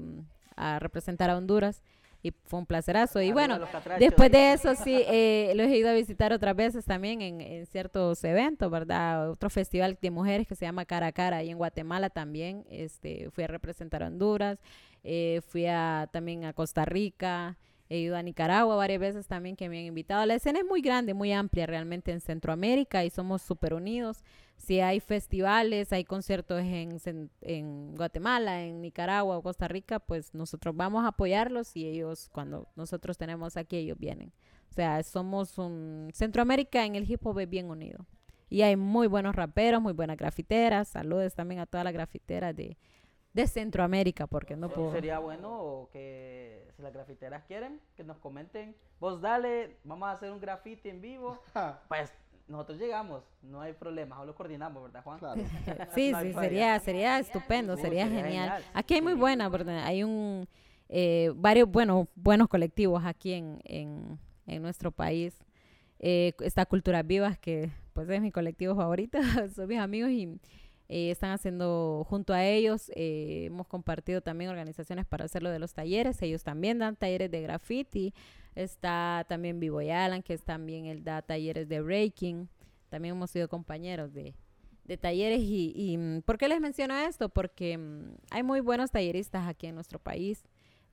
a representar a Honduras. Y fue un placerazo. Y bueno, después de eso sí, eh, los he ido a visitar otras veces también en, en ciertos eventos, ¿verdad? Otro festival de mujeres que se llama Cara a Cara, ahí en Guatemala también, este, fui a representar a Honduras, eh, fui a, también a Costa Rica, he ido a Nicaragua varias veces también que me han invitado. La escena es muy grande, muy amplia realmente en Centroamérica y somos súper unidos. Si hay festivales, hay conciertos en, en Guatemala, en Nicaragua o Costa Rica, pues nosotros vamos a apoyarlos y ellos, cuando nosotros tenemos aquí, ellos vienen. O sea, somos un... Centroamérica en el hip hop es bien unido. Y hay muy buenos raperos, muy buenas grafiteras. Saludos también a todas las grafiteras de, de Centroamérica, porque no puedo... Sería bueno que si las grafiteras quieren, que nos comenten. Vos dale, vamos a hacer un grafiti en vivo. Pues nosotros llegamos, no hay problema, solo coordinamos, ¿verdad, Juan? Claro. Sí, No sí, sería, sería estupendo, Sí, sería sería genial. genial. Aquí hay muy buena, ¿verdad? Hay un eh, varios buenos buenos colectivos aquí en, en, en nuestro país. Eh, está Culturas Vivas, que pues es mi colectivo favorito, son mis amigos y eh, están haciendo junto a ellos, eh, hemos compartido también organizaciones para hacerlo de los talleres, ellos también dan talleres de graffiti, está también Vivo y Alan, que es también él da talleres de breaking, también hemos sido compañeros de, de talleres y, y, mm, ¿por qué les menciono esto? Porque mm, hay muy buenos talleristas aquí en nuestro país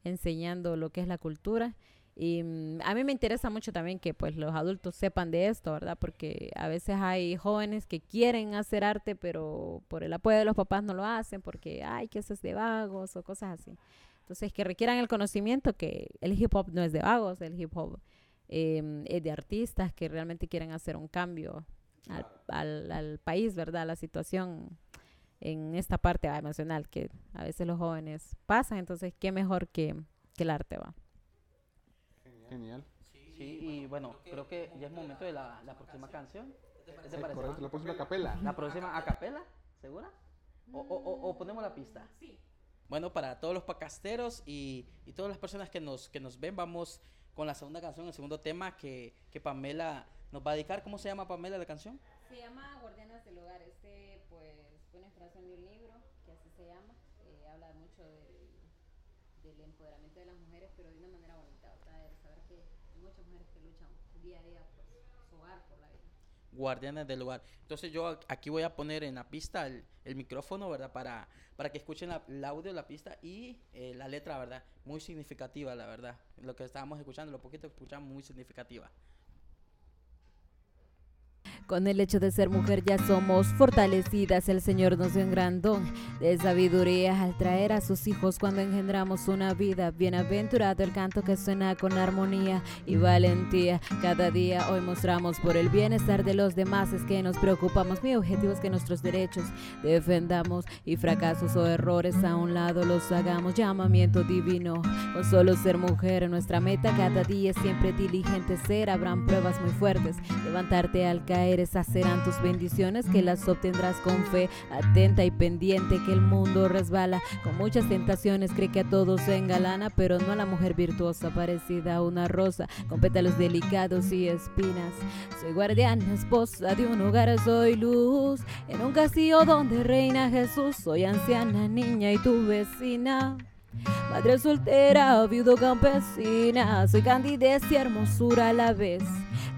enseñando lo que es la cultura y mm, a mí me interesa mucho también que pues los adultos sepan de esto, ¿verdad? Porque a veces hay jóvenes que quieren hacer arte pero por el apoyo de los papás no lo hacen porque ay, que eso es de vagos o cosas así. Entonces que requieran el conocimiento que el hip hop no es de vagos, el hip hop eh, es de artistas que realmente quieren hacer un cambio al, al, al país, ¿verdad? La situación en esta parte emocional que a veces los jóvenes pasan, entonces qué mejor que, que el arte va. Genial. Sí, y bueno, creo que ya es momento de la, la próxima canción. ¿Qué te parece, correcto, la próxima capela. La próxima a capela, ¿segura? O, o- o- o ponemos la pista. Sí. Bueno, para todos los pacasteros y, y todas las personas que nos, que nos ven, vamos con la segunda canción, el segundo tema que, que Pamela nos va a dedicar. ¿Cómo se llama Pamela la canción? Se llama Guardianas del Hogar. Este, pues, fue una inspiración de un libro que así se llama. Eh, habla mucho del, del empoderamiento de las mujeres, pero de una manera bonita, ¿verdad? De saber que hay muchas mujeres que luchan día vida. Guardianes del Hogar. Entonces yo aquí voy a poner en la pista el, el micrófono, ¿verdad? Para, para que escuchen la, el audio la pista y eh, la letra, ¿verdad? Muy significativa, la verdad. Lo que estábamos escuchando, lo poquito que escuchamos, muy significativa. Con el hecho de ser mujer ya somos fortalecidas. El Señor nos dio un gran don de sabiduría al traer a sus hijos cuando engendramos una vida. Bienaventurado el canto que suena con armonía y valentía. Cada día hoy mostramos por el bienestar de los demás. Es que nos preocupamos. Mi objetivo es que nuestros derechos defendamos y fracasos o errores a un lado los hagamos. Llamamiento divino. Con solo ser mujer, nuestra meta cada día es siempre diligente ser. Habrán pruebas muy fuertes. Levantarte al caer, serán tus bendiciones que las obtendrás con fe. Atenta y pendiente que el mundo resbala. Con muchas tentaciones cree que a todos se engalana, pero no a la mujer virtuosa parecida a una rosa con pétalos delicados y espinas. Soy guardiana, esposa de un hogar, soy luz. En un castillo donde reina Jesús, soy anciana, niña y tu vecina. Madre soltera, viudo campesina, soy candidez y hermosura a la vez.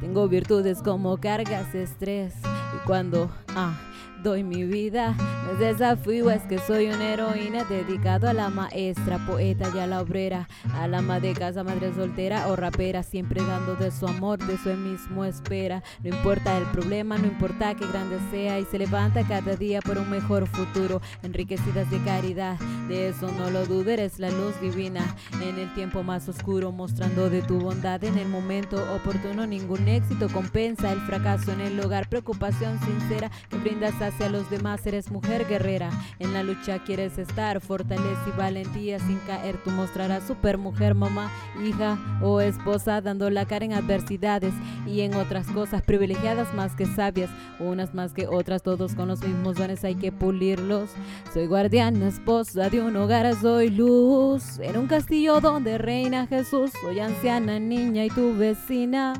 Tengo virtudes como cargas, estrés. Y cuando ah, doy mi vida, no es desafío, es que soy una heroína dedicado a la maestra, poeta y a la obrera, a la ama de casa, madre soltera o rapera, siempre dando de su amor, de su mismo espera. No importa el problema, no importa que grande sea, y se levanta cada día por un mejor futuro, enriquecidas de caridad. De eso no lo dudes, eres la luz divina en el tiempo más oscuro, mostrando de tu bondad en el momento oportuno. Ningún éxito compensa el fracaso en el hogar, preocupación sincera que brindas hacia los demás. Eres mujer guerrera, en la lucha quieres estar, fortaleza y valentía sin caer. Tú mostrarás super mujer, mamá, hija o esposa, dando la cara en adversidades y en otras cosas privilegiadas más que sabias, unas más que otras, todos con los mismos dones hay que pulirlos. Soy guardiana, esposa de un hogar, soy luz en un castillo donde reina Jesús. Soy anciana, niña y tu vecina.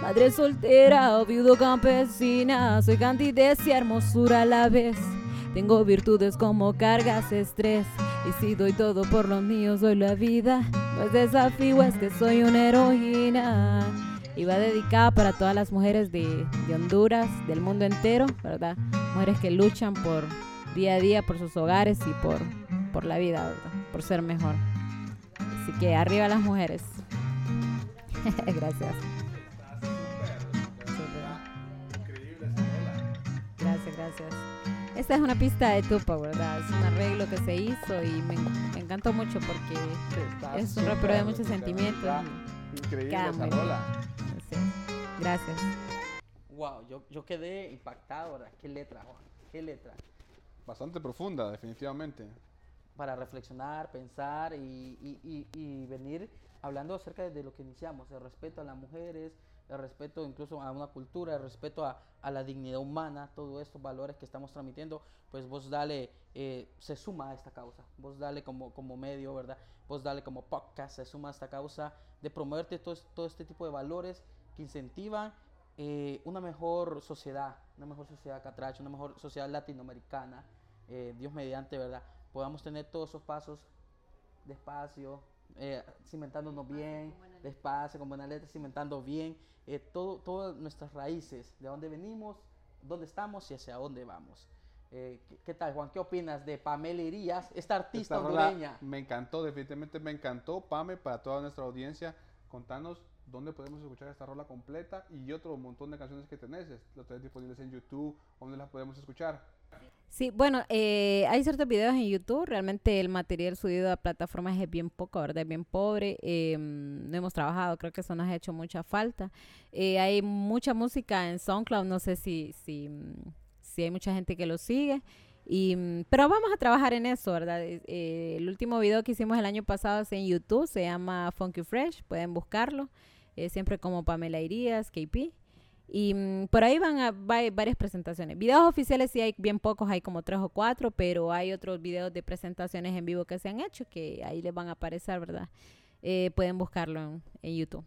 Madre soltera o viudo campesina, soy candidez y hermosura a la vez. Tengo virtudes como cargas, estrés, y si doy todo por los míos, doy la vida. No es desafío, es que soy una heroína. Y va dedicada para todas las mujeres de, de Honduras, del mundo entero, ¿verdad? Mujeres que luchan por día a día por sus hogares y por, por la vida, ¿verdad? Por ser mejor. Así que arriba las mujeres. Gracias. Gracias, gracias. Esta es una pista de Tupac, ¿verdad? Es un arreglo que se hizo y me, me encantó mucho porque Está es un rapero de muchos sentimientos. Increíble Queda esa rola. Sí. Gracias. Wow, yo, yo quedé impactado, ¿verdad? Qué letra, Juan, qué letra. Bastante profunda, definitivamente. Para reflexionar, pensar y, y- y- y venir hablando acerca de lo que iniciamos, el respeto a las mujeres, el respeto incluso a una cultura, el respeto a, a la dignidad humana, todos estos valores que estamos transmitiendo, pues vos dale, eh, se suma a esta causa, vos dale como, como medio, ¿verdad? Vos dale como podcast, se suma a esta causa de promoverte todo, todo este tipo de valores que incentivan eh, una mejor sociedad, una mejor sociedad catracha, una mejor sociedad latinoamericana, eh, Dios mediante, ¿verdad? Podamos tener todos esos pasos despacio, eh, cimentándonos bien, despacio, con buena letra, cimentando bien, eh, todo, todas nuestras raíces, de dónde venimos, dónde estamos y hacia dónde vamos. Eh, ¿qué, qué tal, Juan? ¿Qué opinas de Pamela Irías, esta artista Esta hondureña? me encantó, definitivamente me encantó. Pame, para toda nuestra audiencia, contanos dónde podemos escuchar esta rola completa y otro montón de canciones que tenés. Las tenés disponibles en YouTube, ¿dónde las podemos escuchar? Sí, bueno, eh, hay ciertos videos en YouTube. Realmente el material subido a plataformas es bien poco, ¿verdad? Es bien pobre. eh, no hemos trabajado, creo que eso nos ha hecho mucha falta. Eh, hay mucha música en SoundCloud, no sé si, si, mm, si hay mucha gente que lo sigue. Y, mm, pero vamos a trabajar en eso, ¿verdad? Eh, eh, el último video que hicimos el año pasado es en YouTube, se llama Funky Fresh, pueden buscarlo. siempre como Pamela Irías, KP. Y mm, por ahí van a va- varias presentaciones. Videos oficiales sí hay bien pocos, hay como tres o cuatro, pero hay otros videos de presentaciones en vivo que se han hecho que ahí les van a aparecer, ¿verdad? Eh, pueden buscarlo en, en YouTube.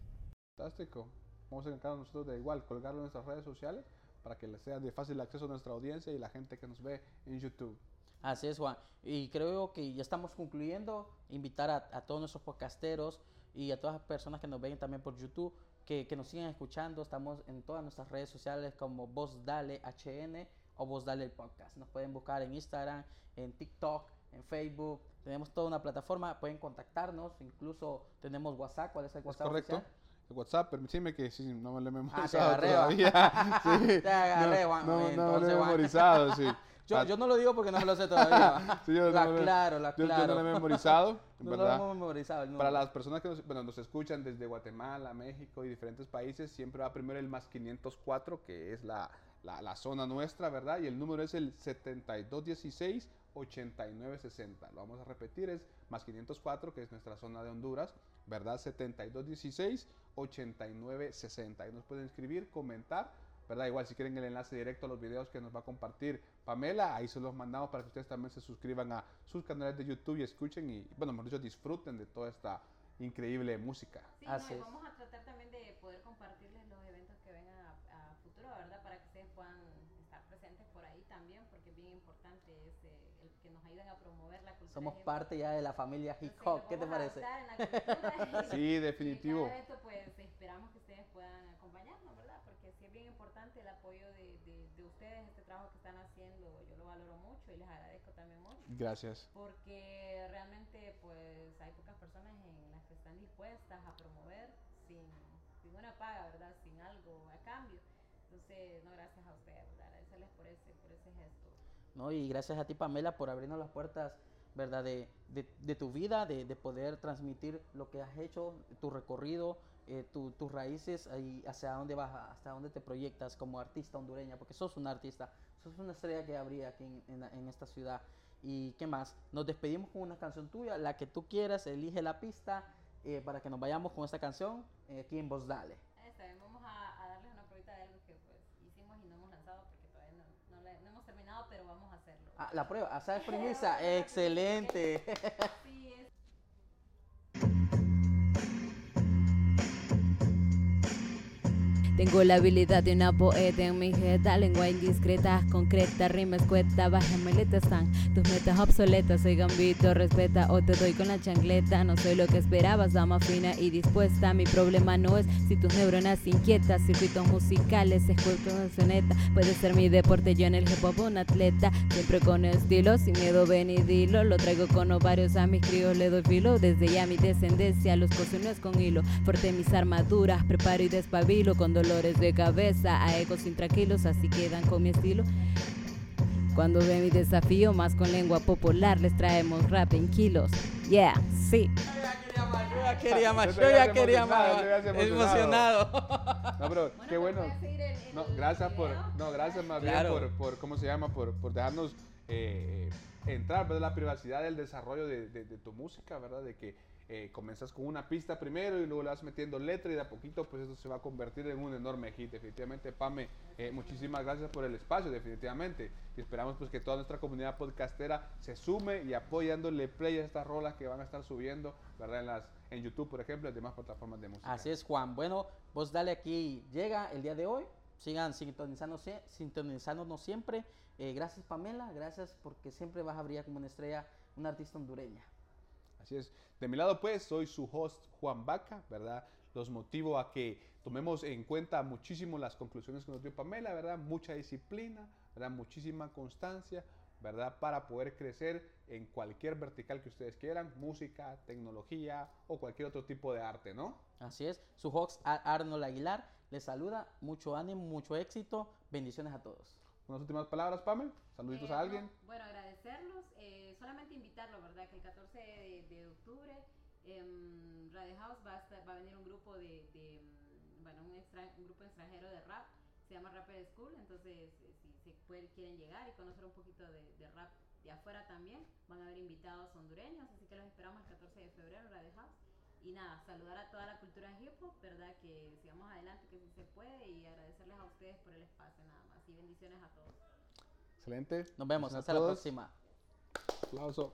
Fantástico. Vamos a encargar nosotros de igual, colgarlo en nuestras redes sociales para que les sea de fácil acceso a nuestra audiencia y la gente que nos ve en YouTube. Así es, Juan. Y creo que ya estamos concluyendo. Invitar a, a todos nuestros podcasteros y a todas las personas que nos ven también por YouTube que, que nos sigan escuchando. Estamos en todas nuestras redes sociales como Voz Dale HN o Voz Dale el Podcast. Nos pueden buscar en Instagram, en TikTok, en Facebook. Tenemos toda una plataforma. Pueden contactarnos. Incluso tenemos WhatsApp. ¿Cuál es el ¿Es WhatsApp? correcto? oficial? El WhatsApp, permíteme que sí, no me lo he Ah, te memorizado agarré, va. todavía. Sí, Te agarré, no, Juan. No, no, me lo he memorizado, sí. Yo, Ah, yo no lo digo porque no me lo sé todavía. sí, yo la no claro, la yo- yo claro. no lo he memorizado, No lo memorizado Para las personas que nos, bueno, nos escuchan desde Guatemala, México y diferentes países, siempre va primero el más 504, que es la, la, la zona nuestra, ¿verdad? Y el número es el 7216-8960. Lo vamos a repetir, es más 504, que es nuestra zona de Honduras, ¿verdad? 7216-8960. Ahí nos pueden escribir, comentar, ¿verdad? Igual si quieren el enlace directo a los videos que nos va a compartir Pamela, ahí se los mandamos para que ustedes también se suscriban a sus canales de YouTube y escuchen y, bueno, mejor dicho, disfruten de toda esta increíble música. Sí, Así es. vamos a tratar también de poder compartirles los eventos que vengan a, a futuro, ¿verdad? Para que ustedes puedan estar presentes por ahí también, porque es bien importante ese, el que nos ayuden a promover la cultura. Somos parte ya de la familia hip hop. ¿Qué te parece? en la cultura y- Sí, y definitivo. cada evento, pues esperamos que ustedes puedan acompañarnos, ¿verdad? Porque sí es bien importante el apoyo de, de, de ustedes, este trabajo que están haciendo, yo lo valoro mucho y les agradezco también mucho Gracias. porque realmente pues hay pocas personas en las que están dispuestas a promover sin, sin una paga, ¿verdad? Sin algo a cambio. Entonces, no, gracias a ustedes, ¿verdad? Agradecerles por ese, por ese gesto. ¿no? Y gracias a ti, Pamela, por abrirnos las puertas, ¿verdad? De, de, de tu vida, de, de poder transmitir lo que has hecho, tu recorrido, eh, tu- tus raíces y hacia dónde vas, hasta dónde te proyectas como artista hondureña, porque sos una artista, sos una estrella que habría aquí en, en en esta ciudad. ¿Y qué más? Nos despedimos con una canción tuya, la que tú quieras, elige la pista eh, para que nos vayamos con esta canción eh, aquí en Voz Dale. Está bien, vamos a, a darles una probita de algo que pues hicimos y no hemos lanzado porque todavía no, no, la- no hemos terminado, pero vamos a hacerlo. Ah, la prueba, ¿sabes premisa? Excelente. Tengo la habilidad de una poeta en mi jeta, lengua indiscreta, concreta, rima escueta, baja meleta están tus metas obsoletas. Soy gambito, respeta o te doy con la chancleta. No soy lo que esperabas, dama fina y dispuesta. Mi problema no es si tus neuronas inquietas, circuitos musicales, escuelas soneta. Puede ser mi deporte, yo en el hip hop un atleta, siempre con estilo, sin miedo ven y dilo. Lo traigo con ovarios a mis críos, le doy filo. Desde ya mi descendencia, los es con hilo. Fuerte mis armaduras, preparo y despabilo con dolores de cabeza a ecos intranquilos, así quedan con mi estilo. Cuando ve mi desafío, más con lengua popular, les traemos rap en kilos. Yeah, sí. Yo ya quería más, yo ya quería más. Emocionado. No, pero qué bueno. No, gracias por, no, gracias más bien por, por, ¿cómo se llama? Por, por dejarnos eh, entrar, ¿verdad? La privacidad del desarrollo de, de, de tu música, ¿verdad? De que eh, comienzas con una pista primero y luego le vas metiendo letra y de a poquito pues eso se va a convertir en un enorme hit. Definitivamente, Pame, eh, muchísimas gracias por el espacio, definitivamente. Y esperamos pues que toda nuestra comunidad podcastera se sume y apoyándole play a estas rolas que van a estar subiendo, ¿verdad? En, las, en YouTube, por ejemplo, y demás plataformas de música. Así es, Juan. Bueno, vos dale aquí, llega el día de hoy. Sigan sintonizándose, sintonizándonos siempre. Eh, gracias, Pamela. Gracias porque siempre vas a brillar como una estrella, una artista hondureña. Así es. De mi lado, pues, soy su host Juan Vaca, ¿verdad? Los motivo a que tomemos en cuenta muchísimo las conclusiones que nos dio Pamela, ¿verdad? Mucha disciplina, ¿verdad? Muchísima constancia, ¿verdad? Para poder crecer en cualquier vertical que ustedes quieran, música, tecnología o cualquier otro tipo de arte, ¿no? Así es. Su host Arnold Aguilar les saluda. Mucho ánimo, mucho éxito. Bendiciones a todos. Unas últimas palabras, Pamela. Saluditos a eh, alguien. bueno, agradecerlos. Eh, solamente invitarlo, ¿verdad? Que el 14 de, octubre en Radio House va a, va a venir un grupo de, mm, bueno, un, un, grupo extranjero de rap. Se llama Rapper School. Entonces, eh, si se puede, quieren llegar y conocer un poquito de, rap de afuera también, van a haber invitados hondureños. Así que los esperamos el 14 de febrero en Radio House y nada, saludar a toda la cultura hip hop, ¿verdad? Que sigamos adelante, que sí se puede y agradecerles a ustedes por el espacio nada más y bendiciones a todos. Excelente. Nos vemos, hasta la próxima. Aplauso.